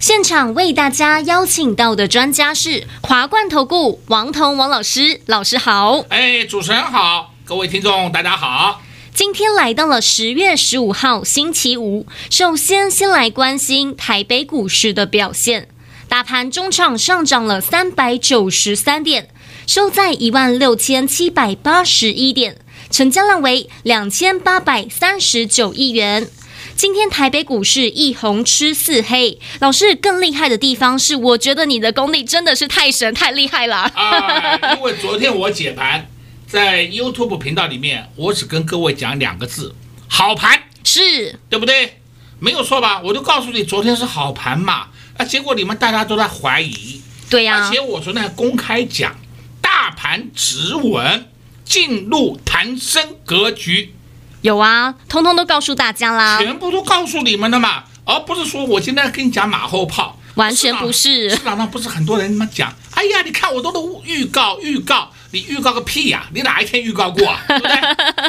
现场为大家邀请到的专家是华冠投顾王彤王老师，老师好。哎，主持人好，各位听众大家好。今天来到了十月十五号星期五，首先先来关心台北股市的表现。大盘中场上涨了三百九十三点，收在一万六千七百八十一点，成交量为两千八百三十九亿元。今天台北股市一红吃四黑，老师更厉害的地方是，我觉得你的功力真的是太神太厉害了。啊，因为昨天我解盘。在 YouTube 频道里面，我只跟各位讲两个字：好盘，是对不对？没有错吧？我就告诉你，昨天是好盘嘛。啊，结果你们大家都在怀疑。对呀、啊。而且我昨天还公开讲，大盘止稳，进入弹升格局。有啊，通通都告诉大家啦。全部都告诉你们了嘛，而不是说我今天跟你讲马后炮。完全不是。市场上不是很多人讲，哎呀，你看我都都预告预告。你预告个屁呀、啊！你哪一天预告过啊？对不对？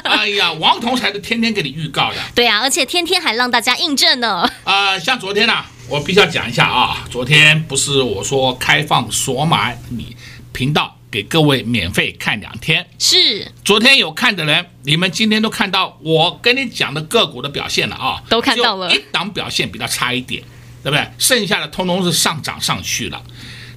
哎呀，王彤才是天天给你预告的。对啊，而且天天还让大家印证呢。啊、呃，像昨天呢、啊，我必须要讲一下啊。昨天不是我说开放索马你频道给各位免费看两天？是。昨天有看的人，你们今天都看到我跟你讲的个股的表现了啊。都看到了。一档表现比较差一点，对不对？剩下的通通是上涨上去了。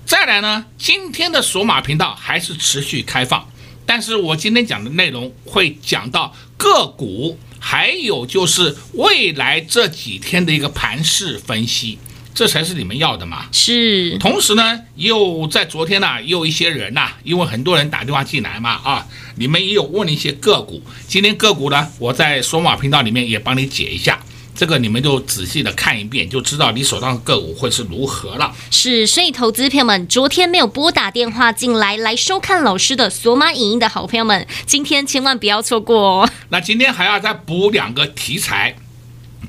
再来呢，今天的索马频道还是持续开放，但是我今天讲的内容会讲到个股，还有就是未来这几天的一个盘势分析，这才是你们要的嘛。是。同时呢，又在昨天呢、啊，也有一些人呐、啊，因为很多人打电话进来嘛，啊，你们也有问了一些个股，今天个股呢，我在索马频道里面也帮你解一下。这个你们就仔细的看一遍，就知道你手上的个股会是如何了。是，所以投资朋友们，昨天没有拨打电话进来来收看老师的索马影音的好朋友们，今天千万不要错过哦。那今天还要再补两个题材，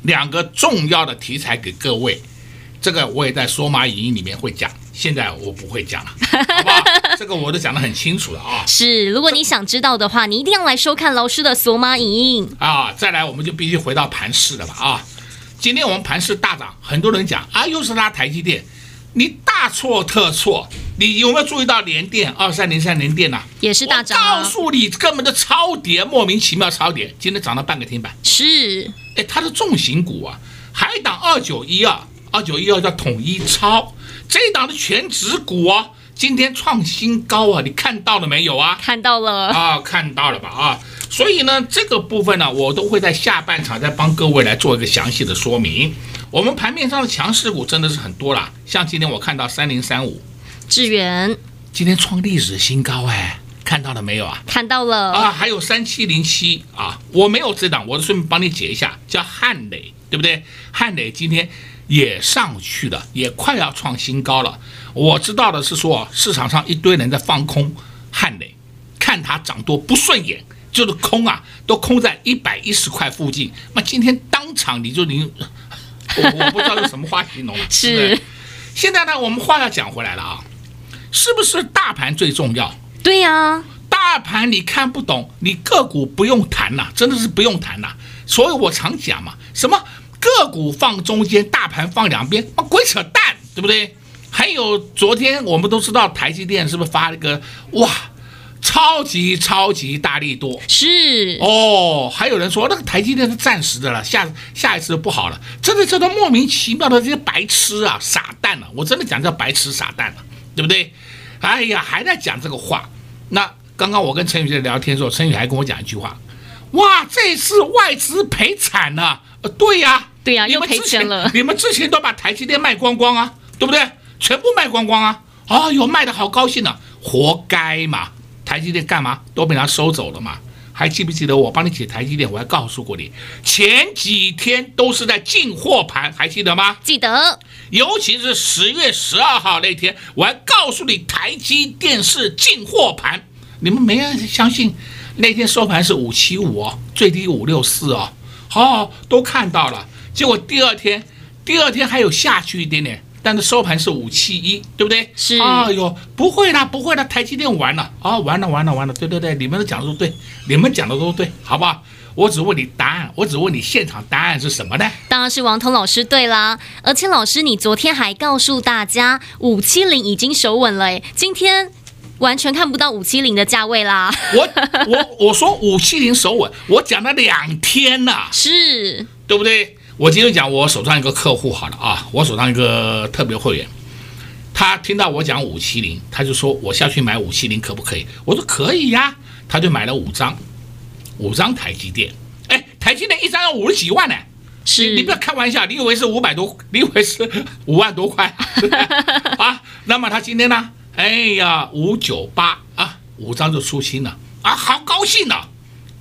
两个重要的题材给各位。这个我也在索马影音里面会讲，现在我不会讲了，好不好？这个我都讲得很清楚了啊。是，如果你想知道的话，你一定要来收看老师的索马影音啊。再来，我们就必须回到盘市了吧啊。今天我们盘市大涨，很多人讲啊，又是拉台积电，你大错特错。你有没有注意到联电二三零三联电呐、啊？也是大涨、啊。告诉你，根本的超跌，莫名其妙超跌，今天涨了半个停板。是，哎，它是重型股啊，还一档二九一二。二九一二叫统一超，这一档的全值股啊，今天创新高啊，你看到了没有啊？看到了啊，看到了吧啊？所以呢，这个部分呢，我都会在下半场再帮各位来做一个详细的说明。我们盘面上的强势股真的是很多啦，像今天我看到三零三五智源，今天创历史新高哎，看到了没有啊？看到了啊，还有三七零七啊，我没有这档，我就顺便帮你解一下，叫汉磊，对不对？汉磊今天。也上去了，也快要创新高了。我知道的是说，市场上一堆人在放空汉磊，看它涨多不顺眼，就是空啊，都空在一百一十块附近。那今天当场你就你，我我不知道用什么话形容了。是。现在呢，我们话要讲回来了啊，是不是大盘最重要？对呀，大盘你看不懂，你个股不用谈了，真的是不用谈了。所以我常讲嘛，什么？个股放中间，大盘放两边，啊，鬼扯淡，对不对？还有昨天我们都知道台积电是不是发了一个哇，超级超级大力多？是哦，还有人说那个台积电是暂时的了，下下一次就不好了。真的这都莫名其妙的这些白痴啊，傻蛋啊！我真的讲叫白痴傻蛋了，对不对？哎呀，还在讲这个话。那刚刚我跟陈宇在聊天的时候，陈宇还跟我讲一句话，哇，这次外资赔惨了。呃，对呀。对呀、啊，又赔钱了。你们之前都把台积电卖光光啊，对不对？全部卖光光啊！啊、哦，哟，卖的好高兴啊，活该嘛！台积电干嘛都被他收走了嘛？还记不记得我帮你解台积电？我还告诉过你，前几天都是在进货盘，还记得吗？记得。尤其是十月十二号那天，我还告诉你台积电是进货盘，你们没人相信。那天收盘是五七五哦，最低五六四哦，好，都看到了。结果第二天，第二天还有下去一点点。但是收盘是五七一，对不对？是。哎呦，不会啦，不会啦，台积电完了啊，完了，完了，完了。对对对，你们都讲的都对，你们讲的都对，好不好？我只问你答案，我只问你现场答案是什么呢？当然是王彤老师对啦。而且老师，你昨天还告诉大家五七零已经守稳了，哎，今天完全看不到五七零的价位啦。我我我说五七零守稳，我讲了两天了，是对不对？我今天讲我手上一个客户好了啊，我手上一个特别会员，他听到我讲五七零，他就说我下去买五七零可不可以？我说可以呀，他就买了五张，五张台积电，哎，台积电一张要五十几万呢，是你，不要开玩笑，你以为是五百多，你以为是五万多块啊？那么他今天呢？哎呀，五九八啊，五张就出清了啊，好高兴呐，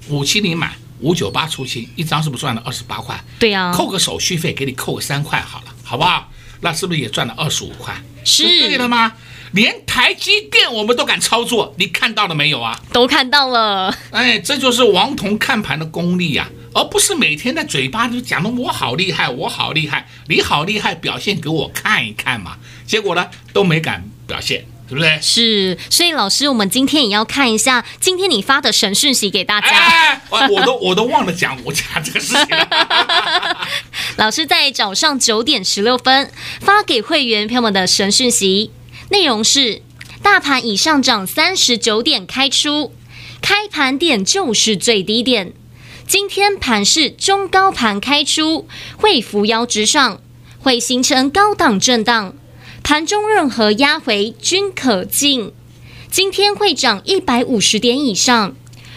五七零买。五九八出清一张是不是赚了二十八块？对呀、啊，扣个手续费给你扣个三块好了，好不好？那是不是也赚了二十五块？是对了吗？连台积电我们都敢操作，你看到了没有啊？都看到了。哎，这就是王彤看盘的功力呀、啊，而不是每天在嘴巴里讲的我好厉害，我好厉害，你好厉害，表现给我看一看嘛。结果呢，都没敢表现。对不对？是，所以老师，我们今天也要看一下今天你发的神讯息给大家。哎，我都我都忘了讲我讲这个事情了。老师在早上九点十六分发给会员朋友们的神讯息，内容是：大盘已上涨三十九点开出，开盘点就是最低点。今天盘是中高盘开出，会扶摇直上，会形成高档震荡。盘中任何压回均可进，今天会涨一百五十点以上。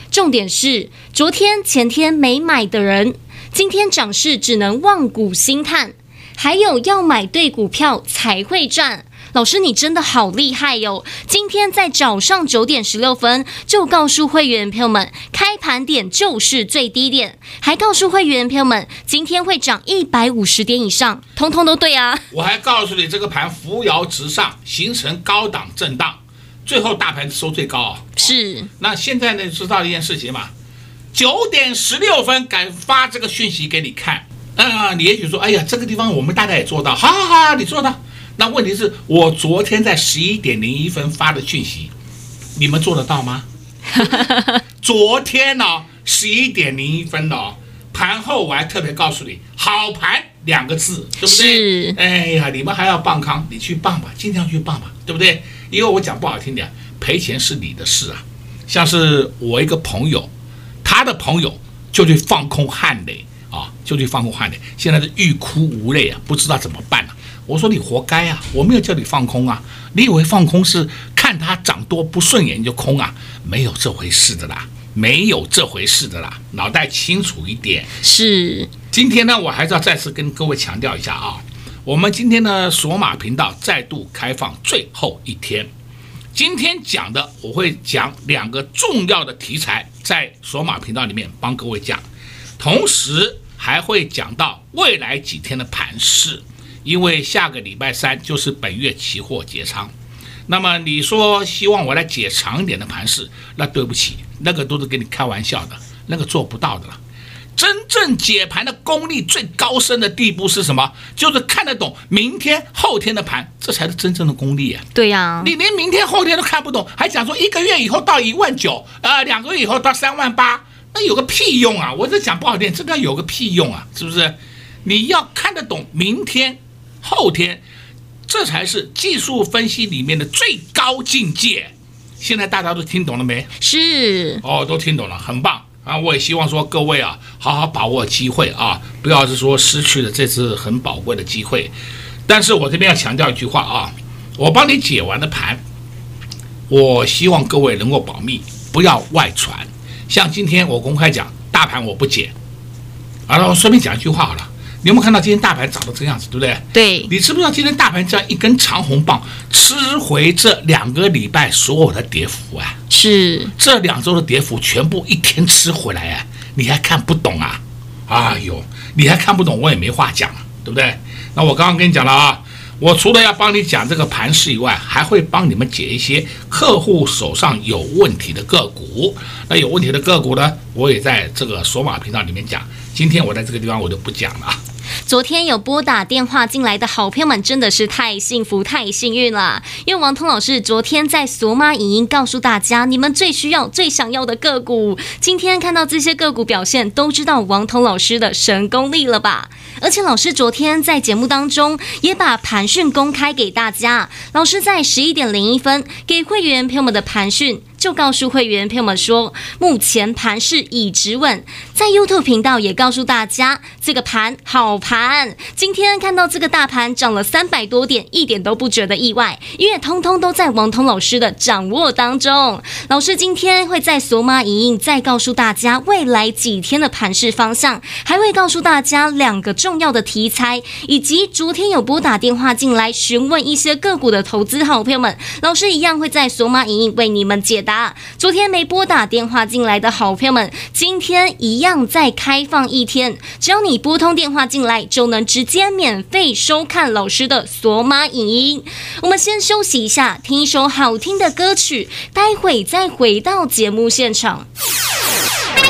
重点是，昨天前天没买的人，今天涨势只能望股兴叹。还有要买对股票才会赚。老师，你真的好厉害哟！今天在早上九点十六分就告诉会员朋友们，开盘点就是最低点，还告诉会员朋友们，今天会涨一百五十点以上，通通都对啊！我还告诉你，这个盘扶摇直上，形成高档震荡，最后大盘收最高啊！是。那现在呢，知道一件事情嘛？九点十六分敢发这个讯息给你看，啊，你也许说，哎呀，这个地方我们大概也做到，好好好，你做到。那问题是我昨天在十一点零一分发的讯息，你们做得到吗？昨天呢、哦，十一点零一分哦，盘后我还特别告诉你“好盘”两个字，对不对？是。哎呀，你们还要傍康，你去傍吧，尽量去傍吧，对不对？因为我讲不好听点，赔钱是你的事啊。像是我一个朋友，他的朋友就去放空汉雷啊，就去放空汉雷，现在是欲哭无泪啊，不知道怎么办了、啊。我说你活该啊！我没有叫你放空啊！你以为放空是看它涨多不顺眼就空啊？没有这回事的啦，没有这回事的啦，脑袋清楚一点。是。今天呢，我还是要再次跟各位强调一下啊，我们今天呢，索马频道再度开放最后一天。今天讲的我会讲两个重要的题材，在索马频道里面帮各位讲，同时还会讲到未来几天的盘势。因为下个礼拜三就是本月期货结仓，那么你说希望我来解长一点的盘势，那对不起，那个都是跟你开玩笑的，那个做不到的了。真正解盘的功力最高深的地步是什么？就是看得懂明天后天的盘，这才是真正的功力啊！对呀，你连明天后天都看不懂，还讲说一个月以后到一万九，呃，两个月以后到三万八，那有个屁用啊！我这讲不好听，这个有个屁用啊！是不是？你要看得懂明天。后天，这才是技术分析里面的最高境界。现在大家都听懂了没？是哦，都听懂了，很棒啊！我也希望说各位啊，好好把握机会啊，不要是说失去了这次很宝贵的机会。但是我这边要强调一句话啊，我帮你解完的盘，我希望各位能够保密，不要外传。像今天我公开讲大盘我不解，啊，我顺便讲一句话好了。你有没有看到今天大盘涨到这样子，对不对？对。你知不知道今天大盘这样一根长红棒吃回这两个礼拜所有的跌幅啊？是。这两周的跌幅全部一天吃回来啊？你还看不懂啊？哎呦，你还看不懂，我也没话讲，对不对？那我刚刚跟你讲了啊。我除了要帮你讲这个盘势以外，还会帮你们解一些客户手上有问题的个股。那有问题的个股呢，我也在这个索马频道里面讲。今天我在这个地方我就不讲了。昨天有拨打电话进来的好朋友们真的是太幸福、太幸运了，因为王通老师昨天在索马影音告诉大家，你们最需要、最想要的个股。今天看到这些个股表现，都知道王通老师的神功力了吧？而且老师昨天在节目当中也把盘讯公开给大家，老师在十一点零一分给会员朋友们的盘讯。就告诉会员朋友们说，目前盘势已止稳。在 YouTube 频道也告诉大家，这个盘好盘。今天看到这个大盘涨了三百多点，一点都不觉得意外，因为通通都在王彤老师的掌握当中。老师今天会在索马影音再告诉大家未来几天的盘势方向，还会告诉大家两个重要的题材，以及昨天有拨打电话进来询问一些个股的投资好朋友们，老师一样会在索马影音为你们解答。昨天没拨打电话进来的好朋友们，今天一样再开放一天，只要你拨通电话进来，就能直接免费收看老师的索马影音。我们先休息一下，听一首好听的歌曲，待会再回到节目现场。快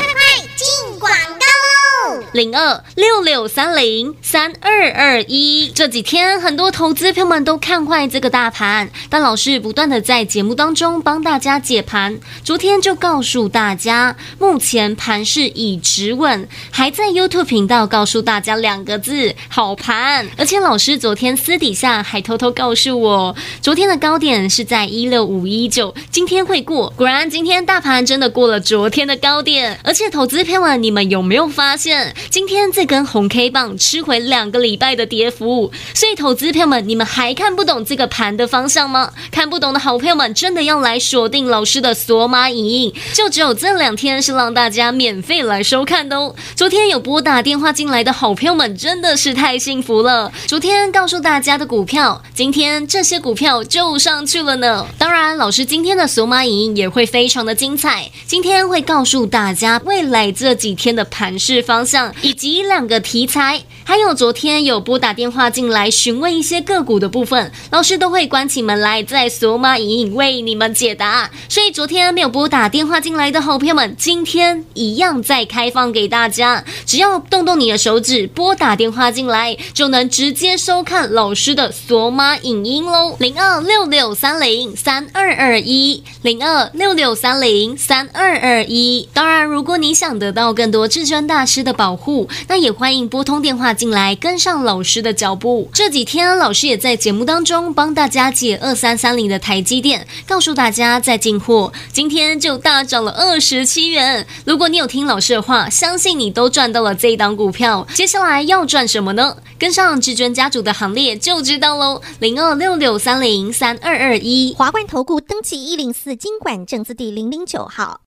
进广告喽零二六六三零三二二一，这几天很多投资朋友们都看坏这个大盘，但老师不断的在节目当中帮大家解盘。昨天就告诉大家，目前盘势已止稳，还在 YouTube 频道告诉大家两个字：好盘。而且老师昨天私底下还偷偷告诉我，昨天的高点是在一六五一九，今天会过。果然，今天大盘真的过了昨天的高点。而且投资朋友们，你们有没有发现？今天这根红 K 棒吃回两个礼拜的跌幅，所以投资朋友们，你们还看不懂这个盘的方向吗？看不懂的好朋友们，真的要来锁定老师的索马影音，就只有这两天是让大家免费来收看的哦。昨天有拨打电话进来的好朋友们，真的是太幸福了。昨天告诉大家的股票，今天这些股票就上去了呢。当然，老师今天的索马影音也会非常的精彩，今天会告诉大家未来这几天的盘势方向。以及两个题材，还有昨天有拨打电话进来询问一些个股的部分，老师都会关起门来在索马影音为你们解答。所以昨天没有拨打电话进来的好朋友们，今天一样再开放给大家，只要动动你的手指拨打电话进来，就能直接收看老师的索马影音喽。零二六六三零三二二一，零二六六三零三二二一。当然，如果你想得到更多至尊大师的保护。那也欢迎拨通电话进来，跟上老师的脚步。这几天老师也在节目当中帮大家解二三三零的台积电，告诉大家在进货，今天就大涨了二十七元。如果你有听老师的话，相信你都赚到了这一档股票。接下来要赚什么呢？跟上至尊家族的行列就知道喽。零二六六三零三二二一，华冠投顾登记一零四金管证字第零零九号。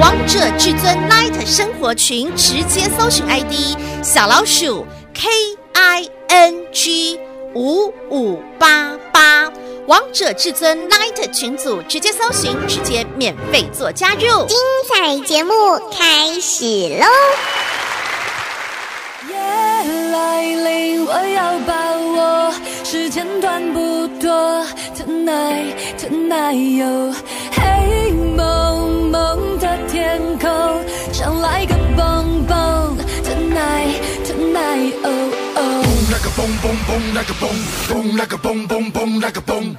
王者至尊 Light 生活群，直接搜寻 ID 小老鼠 K I N G 五五八八。王者至尊 Light 群组，直接搜寻，直接免费做加入。精彩节目开始喽！夜来临，我要把握，时间短不多。Tonight, tonight, yo, 黑的天空，想来个蹦蹦，Tonight Tonight Oh Oh，蹦那个蹦蹦蹦那个蹦，蹦那个蹦蹦蹦那个蹦。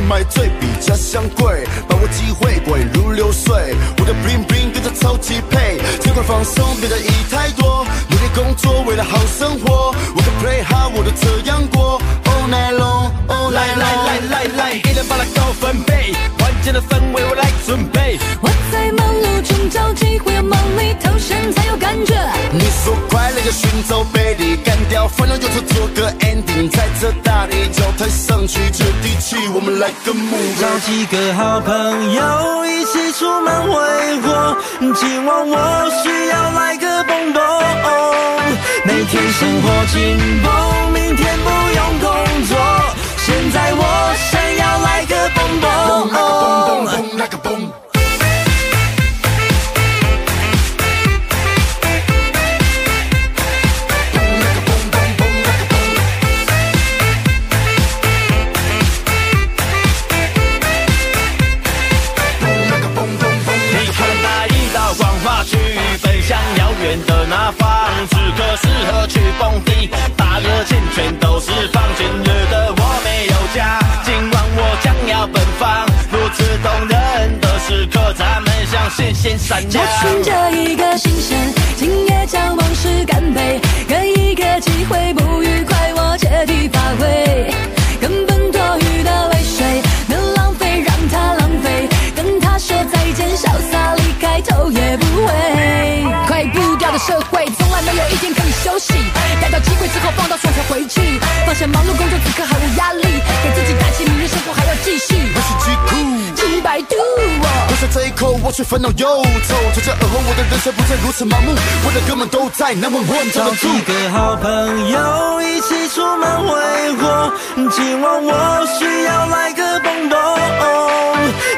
买醉比家乡贵，把握机会滚如流水。我的 bling bling 跟着超级配，尽管放松，别在意太多。努力工作，为了好生活。我的 play hard，我都这样过。All night long，all night long。来来来来来，一人把它高分贝，关键的氛围我来准备。我在忙碌中找机会，要忙里偷闲才有感要寻找被你干掉，烦恼由头做个 ending，在这大地脚抬上去，接地气，我们来个 move。找几个好朋友一起出门挥霍，今晚我需要来个蹦蹦。每天生活紧绷，明天不用工作，现在我想要来个蹦蹦。来个蹦蹦蹦，来个蹦。去蹦迪，大热天全都是放，今日的我没有家，今晚我将要奔放，如此动人的时刻，咱们像星星闪亮。找寻着一个新鲜，今夜将往事干杯，给一个机会，不愉快我借题发挥，根本多余的泪水能浪费让它浪费，跟他说再见，潇洒离开，头也不回。快步调的社会，从来没有一天可以休息。逮到机会之后放到双脚回去，放下忙碌工作，此刻毫无压力，给自己打气，明日生活还要继续。我是极酷，几百度，喝下这一口，我却烦恼忧愁。从这而后，我的人生不再如此盲目，我的哥们都在，那么我怎么找几个好朋友一起出门挥霍，今晚我需要来个蹦蹦。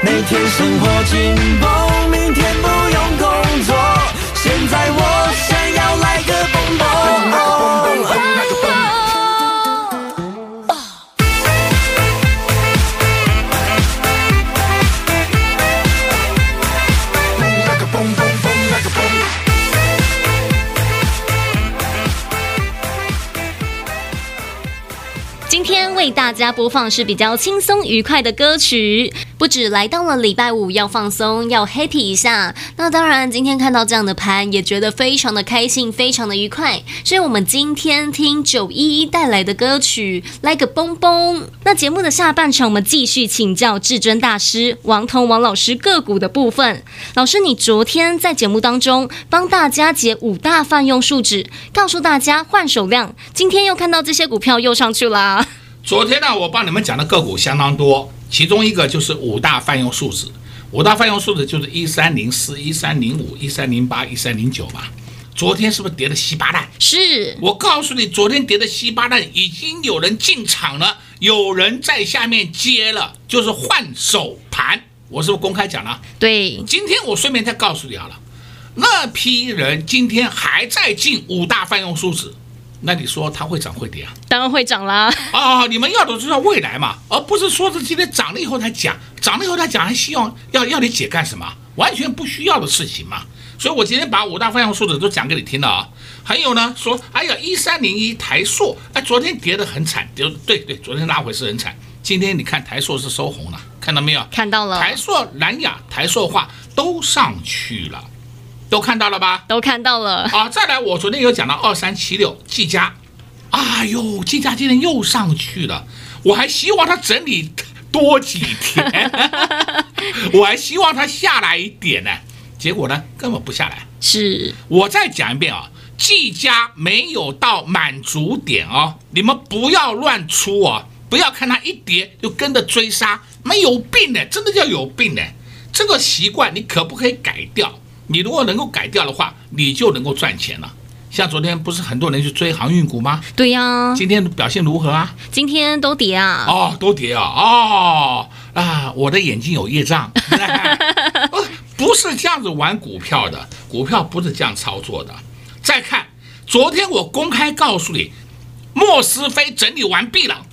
每天生活紧绷，明天不用工作，现在我想要来个蹦蹦。为大家播放是比较轻松愉快的歌曲，不止来到了礼拜五要放松要 happy 一下，那当然今天看到这样的盘也觉得非常的开心，非常的愉快。所以我们今天听九一一带来的歌曲来个蹦蹦。那节目的下半场我们继续请教至尊大师王彤王老师个股的部分。老师，你昨天在节目当中帮大家解五大泛用数值，告诉大家换手量，今天又看到这些股票又上去啦。昨天呢，我帮你们讲的个股相当多，其中一个就是五大泛用数值。五大泛用数值就是一三零四、一三零五、一三零八、一三零九嘛。昨天是不是跌的稀巴烂？是。我告诉你，昨天跌的稀巴烂，已经有人进场了，有人在下面接了，就是换手盘。我是不是公开讲了？对。今天我顺便再告诉你好了，那批人今天还在进五大泛用数值。那你说它会涨会跌啊？当然会涨啦！哦，你们要的知道未来嘛，而不是说是今天涨了以后才讲，涨了以后才讲，还希望要要你解干什么？完全不需要的事情嘛。所以我今天把五大方向数字都讲给你听了啊。还有呢，说哎呀，一三零一台硕，哎，昨天跌得很惨，跌对对，昨天拉回是很惨。今天你看台硕是收红了，看到没有？看到了。台硕、南亚、台硕化都上去了。都看到了吧？都看到了。啊！再来，我昨天有讲到二三七六技嘉，哎呦，技嘉今天又上去了，我还希望它整理多几天，我还希望它下来一点呢，结果呢，根本不下来。是，我再讲一遍啊，技嘉没有到满足点哦，你们不要乱出哦，不要看它一跌就跟着追杀，没有病的，真的叫有病的，这个习惯你可不可以改掉？你如果能够改掉的话，你就能够赚钱了。像昨天不是很多人去追航运股吗？对呀。今天表现如何啊？今天都跌啊。哦，都跌啊。哦啊，我的眼睛有业障。不是这样子玩股票的，股票不是这样操作的。再看，昨天我公开告诉你，莫斯菲整理完毕了，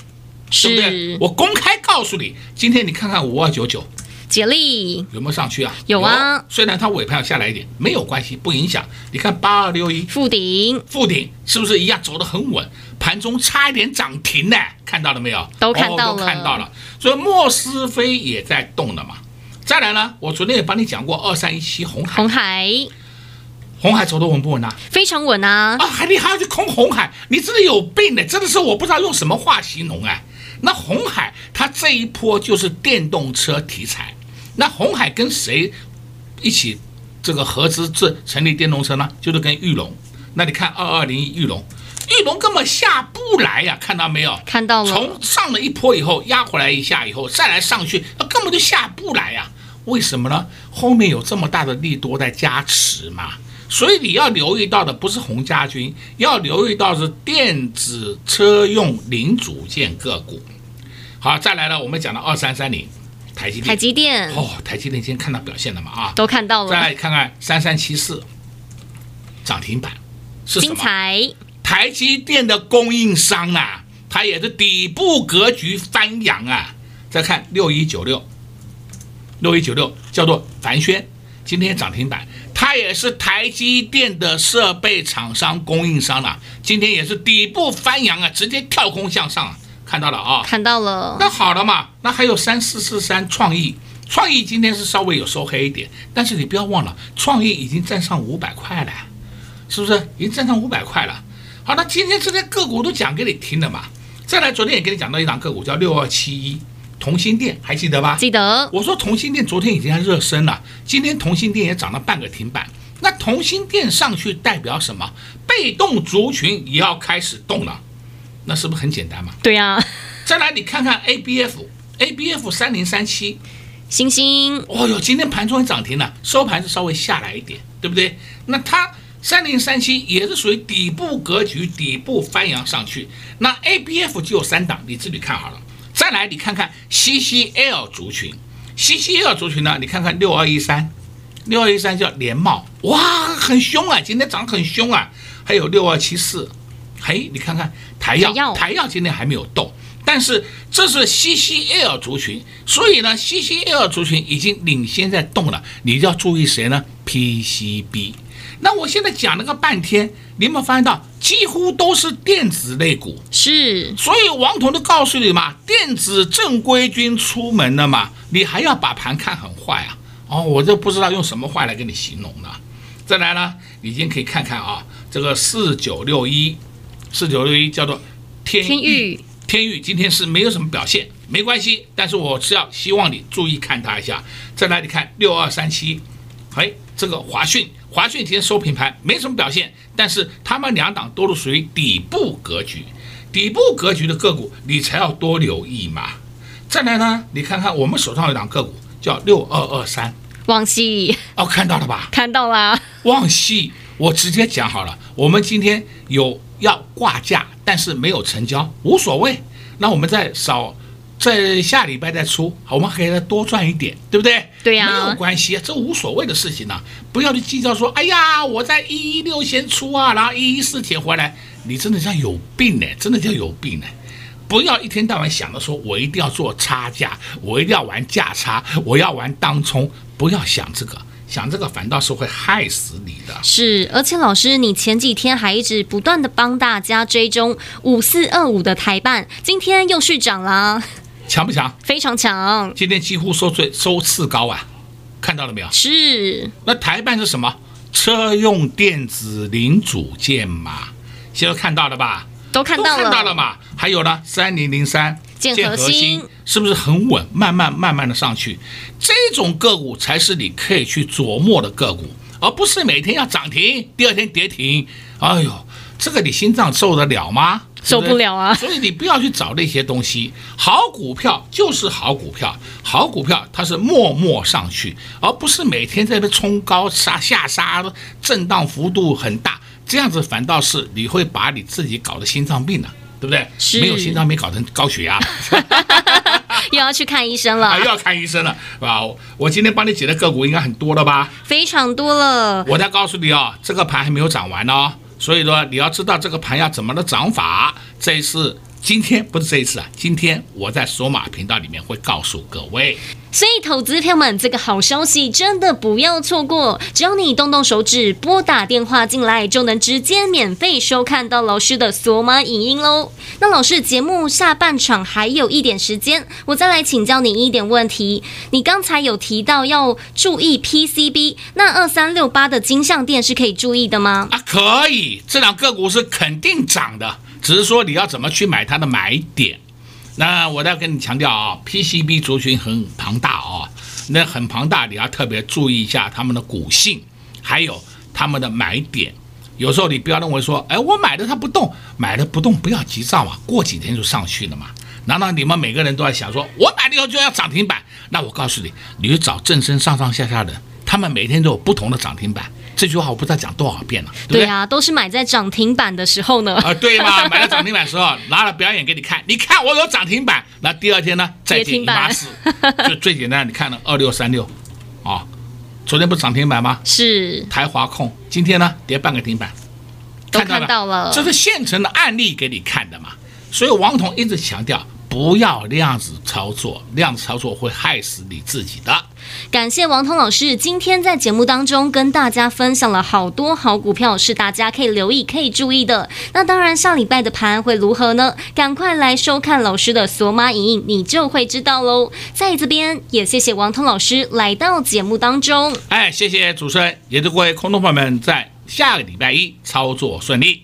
是对不对？我公开告诉你，今天你看看五二九九。杰力有没有上去啊？有啊，虽然它尾盘要下来一点，没有关系，不影响。你看八二六一附顶，附顶是不是一样走得很稳？盘中差一点涨停呢，看到了没有？都看到了，哦、都看到了。所以莫斯菲也在动了嘛。再来呢，我昨天也帮你讲过二三一七红海，红海，红海走得稳不稳啊？非常稳啊！啊，还你还要去空红海？你真的有病呢！真的是我不知道用什么话形容哎。那红海它这一波就是电动车题材。那红海跟谁一起这个合资这成立电动车呢？就是跟玉龙。那你看二二零一玉龙，玉龙根本下不来呀，看到没有？看到了。从上了一波以后压回来一下以后再来上去，那根本就下不来呀。为什么呢？后面有这么大的利多在加持嘛。所以你要留意到的不是红家军，要留意到是电子车用零组件个股。好，再来了，我们讲到二三三零，台积电。台积电哦，台积电今天看到表现了嘛？啊，都看到了。再来看看三三七四，涨停板是什么？精彩。台积电的供应商啊，它也是底部格局翻扬啊。再看六一九六，六一九六叫做凡轩，今天涨停板。它也是台积电的设备厂商、供应商了，今天也是底部翻扬啊，直接跳空向上啊，看到了啊？看到了。那好了嘛，那还有三四四三创意，创意今天是稍微有收黑一点，但是你不要忘了，创意已经站上五百块了，是不是？已经站上五百块了。好，那今天这些个股都讲给你听了嘛。再来，昨天也给你讲到一档个股叫六二七一。同心店还记得吧？记得。我说同心店昨天已经在热身了，今天同心店也涨了半个停板。那同心店上去代表什么？被动族群也要开始动了，那是不是很简单嘛？对呀、啊。再来，你看看 ABF，ABF 三零三七，星星。哦哟，今天盘中涨停了，收盘是稍微下来一点，对不对？那它三零三七也是属于底部格局，底部翻扬上去。那 ABF 就有三档，你自己看好了。再来，你看看 CCL 族群，CCL 族群呢？你看看六二一三，六二一三叫联茂，哇，很凶啊，今天涨很凶啊。还有六二七四，嘿，你看看台药，台药今天还没有动，但是这是 CCL 族群，所以呢，CCL 族群已经领先在动了。你就要注意谁呢？PCB。那我现在讲了个半天，你有没有发现到几乎都是电子类股？是，所以王彤都告诉你嘛，电子正规军出门了嘛，你还要把盘看很坏啊？哦，我就不知道用什么话来跟你形容了。再来呢，你今天可以看看啊，这个四九六一，四九六一叫做天钰，天钰今天是没有什么表现，没关系，但是我是要希望你注意看它一下。再来，你看六二三七，哎，这个华讯。华讯今天收平盘，没什么表现，但是他们两档都是属于底部格局，底部格局的个股你才要多留意嘛。再来呢，你看看我们手上有档个股叫六二二三，旺系哦，看到了吧？看到了，旺系，我直接讲好了，我们今天有要挂价，但是没有成交，无所谓，那我们再少。在下礼拜再出，好，我们可以再多赚一点，对不对？对呀、啊，没有关系，这无所谓的事情呢、啊，不要去计较说，哎呀，我在一一六先出啊，然后一一四铁回来，你真的像有病呢，真的叫有病呢，不要一天到晚想着说我一定要做差价，我一定要玩价差，我要玩当冲，不要想这个。想这个反倒是会害死你的。是，而且老师，你前几天还一直不断的帮大家追踪五四二五的台办，今天又续涨了。强不强？非常强，今天几乎收最收次高啊，看到了没有？是。那台办是什么？车用电子零组件嘛，现在看到了吧？都看到了，看到了嘛？还有呢，三零零三建核心是不是很稳？慢慢慢慢的上去，这种个股才是你可以去琢磨的个股，而不是每天要涨停，第二天跌停。哎呦，这个你心脏受得了吗？受不了啊！所以你不要去找那些东西，好股票就是好股票，好股票它是默默上去，而不是每天在那冲高杀下杀，震荡幅度很大，这样子反倒是你会把你自己搞得心脏病了，对不对？没有心脏病搞成高血压，又要去看医生了，又要看医生了，是吧！我今天帮你解的个股应该很多了吧？非常多了。我再告诉你哦，这个盘还没有涨完哦。所以说，你要知道这个盘要怎么的涨法，这一次今天不是这一次啊，今天我在索马频道里面会告诉各位。所以，投资朋友们，这个好消息真的不要错过。只要你动动手指，拨打电话进来，就能直接免费收看到老师的索马影音喽。那老师，节目下半场还有一点时间，我再来请教你一点问题。你刚才有提到要注意 PCB，那二三六八的金像店是可以注意的吗？啊，可以，这两个股是肯定涨的，只是说你要怎么去买它的买点。那我再跟你强调啊，PCB 族群很庞大啊，那很庞大，你要特别注意一下他们的股性，还有他们的买点，有时候你不要认为说，哎，我买的它不动，买了不动不要急躁嘛，过几天就上去了嘛。难道你们每个人都在想说，我买了以后就要涨停板？那我告诉你，你去找正身上上下下的，他们每天都有不同的涨停板。这句话我不知道讲多少遍了，对不对？对啊，都是买在涨停板的时候呢。啊，对嘛，买在涨停板的时候拿了表演给你看，你看我有涨停板，那第二天呢再跌一八四，就最简单，你看了二六三六，啊。昨天不是涨停板吗？是台华控，今天呢跌半个停板，都看到了，这是现成的案例给你看的嘛。所以王彤一直强调。不要量子操作，量子操作会害死你自己的。感谢王彤老师今天在节目当中跟大家分享了好多好股票，是大家可以留意、可以注意的。那当然，下礼拜的盘会如何呢？赶快来收看老师的索马影音，你就会知道喽。在这边也谢谢王彤老师来到节目当中。哎，谢谢主持人，也祝各位空洞朋友们在下个礼拜一操作顺利。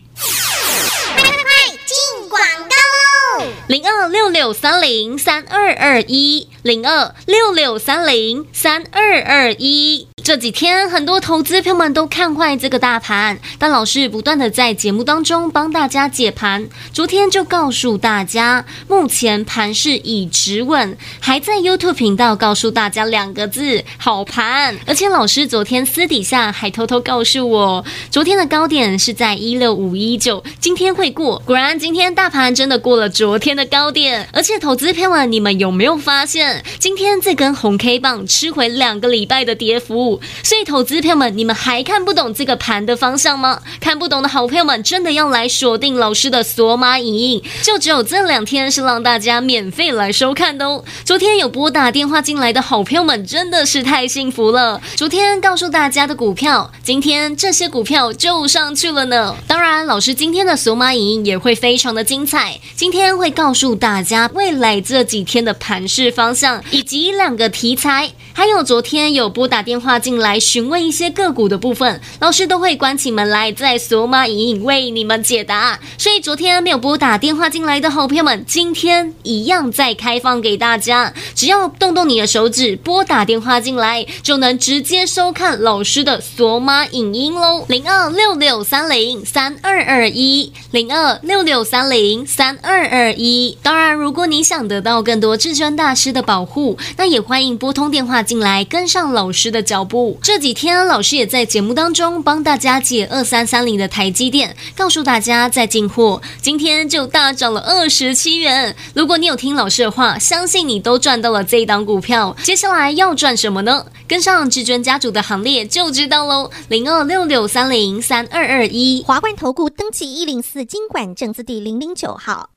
零二六六三零三二二一，零二六六三零三二二一。这几天很多投资朋友们都看坏这个大盘，但老师不断的在节目当中帮大家解盘。昨天就告诉大家，目前盘势已止稳，还在 YouTube 频道告诉大家两个字：好盘。而且老师昨天私底下还偷偷告诉我，昨天的高点是在一六五一九，今天会过。果然，今天大盘真的过了昨天的高点。而且投资朋友们，你们有没有发现，今天这根红 K 棒吃回两个礼拜的跌幅？所以，投资朋友们，你们还看不懂这个盘的方向吗？看不懂的好朋友们，真的要来锁定老师的索马影音，就只有这两天是让大家免费来收看的哦。昨天有拨打电话进来的好朋友们，真的是太幸福了。昨天告诉大家的股票，今天这些股票就上去了呢。当然，老师今天的索马影音也会非常的精彩。今天会告告诉大家未来这几天的盘势方向，以及两个题材，还有昨天有拨打电话。进来询问一些个股的部分，老师都会关起门来在索马影音为你们解答。所以昨天没有拨打电话进来的好朋友们，今天一样再开放给大家，只要动动你的手指拨打电话进来，就能直接收看老师的索马影音喽。零二六六三零三二二一，零二六六三零三二二一。当然，如果你想得到更多至尊大师的保护，那也欢迎拨通电话进来，跟上老师的脚步。这几天老师也在节目当中帮大家解二三三零的台积电，告诉大家在进货，今天就大涨了二十七元。如果你有听老师的话，相信你都赚到了这一档股票。接下来要赚什么呢？跟上至尊家族的行列就知道喽。零二六六三零三二二一，华冠投顾登记一零四金管证字第零零九号。